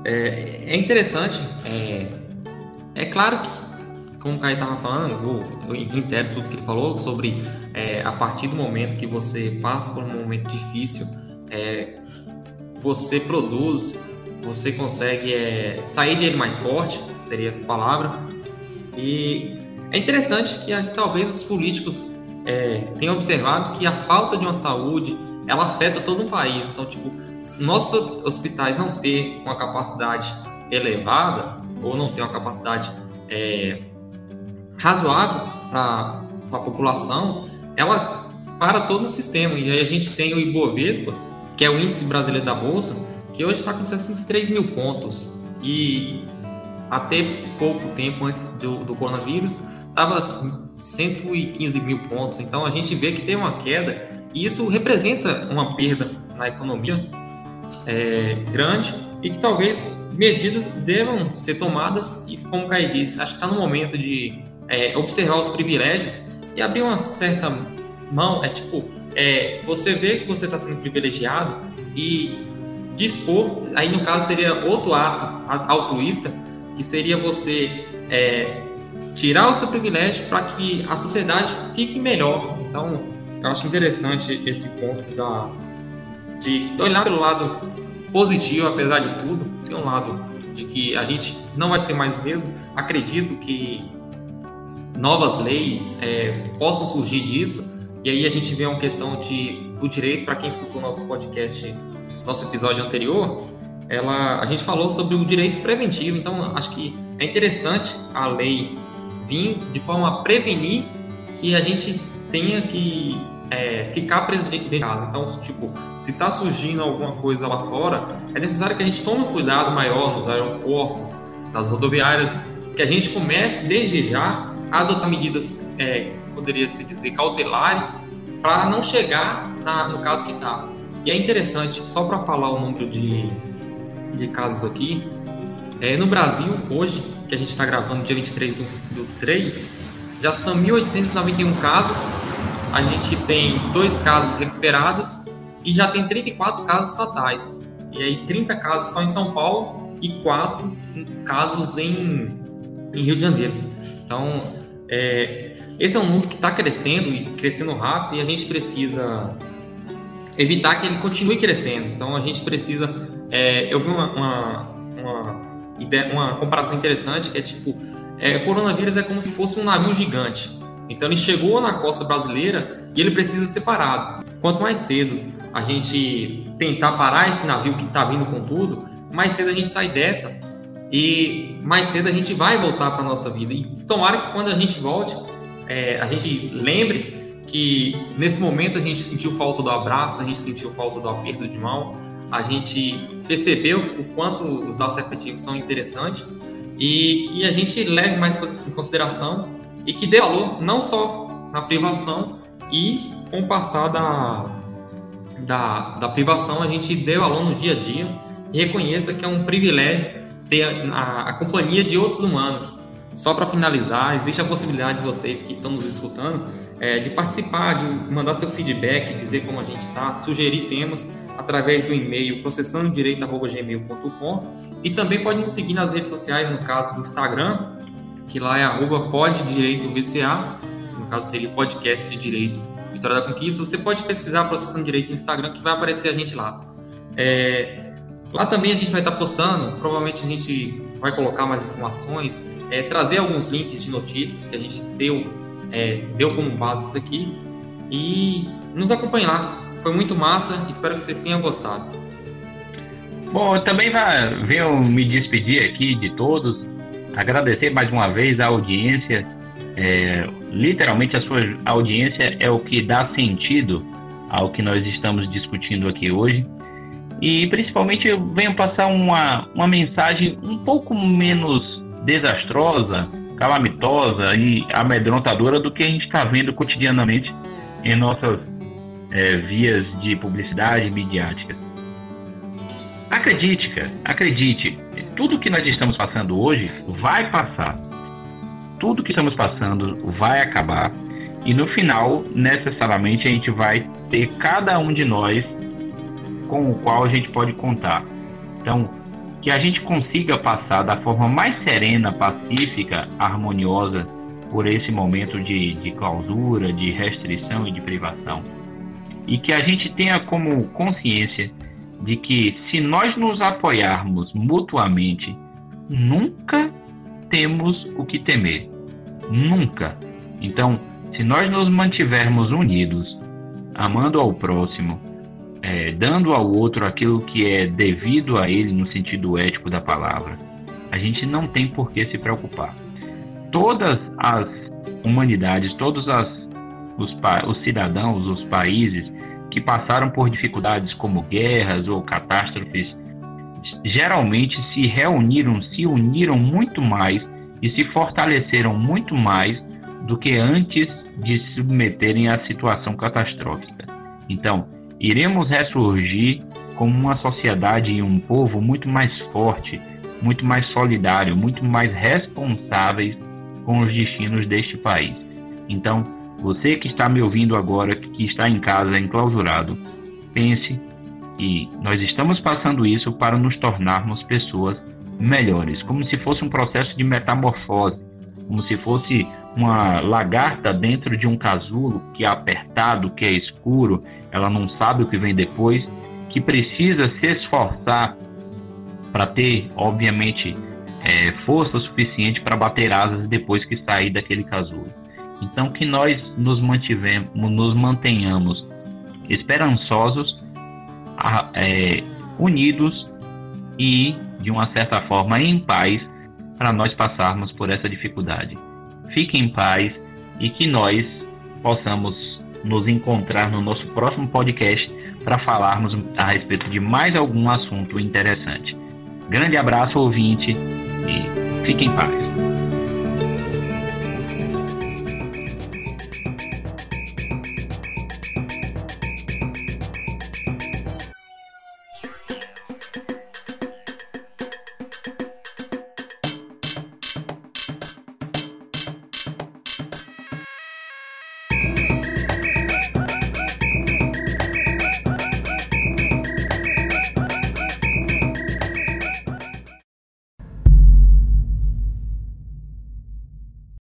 [SPEAKER 2] É, é interessante. É, é claro que, como o Caio estava falando, eu, eu reitero tudo que ele falou sobre é, a partir do momento que você passa por um momento difícil, é, você produz, você consegue é, sair dele mais forte, seria essa palavra. E é interessante que talvez os políticos é, tenham observado que a falta de uma saúde ela afeta todo um país. Então, tipo, nossos hospitais não ter uma capacidade elevada ou não ter uma capacidade é, razoável para a população, ela para todo o sistema. E aí a gente tem o Ibovespa, que é o índice brasileiro da bolsa, que hoje está com 63 mil pontos. E até pouco tempo antes do, do coronavírus estava 115 mil pontos. Então a gente vê que tem uma queda e isso representa uma perda na economia é, grande e que talvez medidas devam ser tomadas e, como o Caio disse, acho que está no momento de é, observar os privilégios e abrir uma certa mão. É tipo, é, você vê que você está sendo privilegiado e dispor, aí no caso seria outro ato altruísta, que seria você é, tirar o seu privilégio para que a sociedade fique melhor. Então, eu acho interessante esse ponto da, de, olhar pelo lado positivo, apesar de tudo. Tem um lado de que a gente não vai ser mais o mesmo. Acredito que novas leis é, possam surgir disso. E aí a gente vê uma questão de, do direito, para quem escutou nosso podcast, nosso episódio anterior, ela, a gente falou sobre o direito preventivo. Então, acho que é interessante a lei vir de forma a prevenir que a gente tenha que é, ficar preso dentro de casa. Então, tipo, se está surgindo alguma coisa lá fora, é necessário que a gente tome um cuidado maior nos aeroportos, nas rodoviárias, que a gente comece desde já a adotar medidas, é, poderia se dizer, cautelares, para não chegar na, no caso que está. E é interessante, só para falar o número de, de casos aqui, é, no Brasil, hoje, que a gente está gravando dia 23 do, do 3, já são 1.891 casos a gente tem dois casos recuperados e já tem 34 casos fatais. E aí 30 casos só em São Paulo e 4 casos em, em Rio de Janeiro. Então, é, esse é um número que está crescendo e crescendo rápido e a gente precisa evitar que ele continue crescendo. Então, a gente precisa... É, eu vi uma, uma, uma, ideia, uma comparação interessante que é tipo... É, o coronavírus é como se fosse um navio gigante. Então ele chegou na costa brasileira e ele precisa ser parado. Quanto mais cedo a gente tentar parar esse navio que está vindo com tudo, mais cedo a gente sai dessa e mais cedo a gente vai voltar para nossa vida. E tomara que quando a gente volte, é, a gente lembre que nesse momento a gente sentiu falta do abraço, a gente sentiu falta do aperto de mão, a gente percebeu o quanto os laços afetivos são interessantes e que a gente leve mais em consideração e que dê valor não só na privação e com o passar da, da, da privação a gente dê valor no dia a dia e reconheça que é um privilégio ter a, a companhia de outros humanos. Só para finalizar, existe a possibilidade de vocês que estão nos escutando é, de participar, de mandar seu feedback, dizer como a gente está, sugerir temas através do e-mail processandodireito.gmail.com e também pode nos seguir nas redes sociais, no caso do Instagram, que lá é arroba VCA, no caso seria podcast de direito Vitória da Conquista. Você pode pesquisar processando direito no Instagram que vai aparecer a gente lá. É, lá também a gente vai estar postando, provavelmente a gente vai colocar mais informações, é, trazer alguns links de notícias que a gente deu, é, deu como base isso aqui e nos acompanhe lá. Foi muito massa, espero que vocês tenham gostado.
[SPEAKER 1] Bom, eu também venho me despedir aqui de todos agradecer mais uma vez a audiência. É, literalmente, a sua audiência é o que dá sentido ao que nós estamos discutindo aqui hoje. E principalmente eu venho passar uma, uma mensagem um pouco menos desastrosa, calamitosa e amedrontadora do que a gente está vendo cotidianamente em nossas é, vias de publicidade midiática. Acredite, cara, acredite, tudo que nós estamos passando hoje vai passar. tudo que estamos passando vai acabar e no final, necessariamente, a gente vai ter cada um de nós com o qual a gente pode contar. Então, que a gente consiga passar da forma mais serena, pacífica, harmoniosa por esse momento de, de clausura, de restrição e de privação. E que a gente tenha como consciência de que se nós nos apoiarmos mutuamente, nunca temos o que temer. Nunca. Então, se nós nos mantivermos unidos, amando ao próximo, é, dando ao outro aquilo que é devido a ele no sentido ético da palavra, a gente não tem por que se preocupar. Todas as humanidades, todos as, os, os cidadãos, os países que passaram por dificuldades como guerras ou catástrofes, geralmente se reuniram, se uniram muito mais e se fortaleceram muito mais do que antes de se submeterem à situação catastrófica. Então, iremos ressurgir como uma sociedade e um povo muito mais forte, muito mais solidário, muito mais responsáveis com os destinos deste país. Então, você que está me ouvindo agora, que está em casa enclausurado, pense e nós estamos passando isso para nos tornarmos pessoas melhores, como se fosse um processo de metamorfose, como se fosse uma lagarta dentro de um casulo que é apertado, que é escuro, ela não sabe o que vem depois, que precisa se esforçar para ter, obviamente, é, força suficiente para bater asas depois que sair daquele casulo. Então que nós nos mantivemos, nos mantenhamos esperançosos, é, unidos e de uma certa forma em paz para nós passarmos por essa dificuldade fique em paz e que nós possamos nos encontrar no nosso próximo podcast para falarmos a respeito de mais algum assunto interessante. Grande abraço, ouvinte, e fique em paz.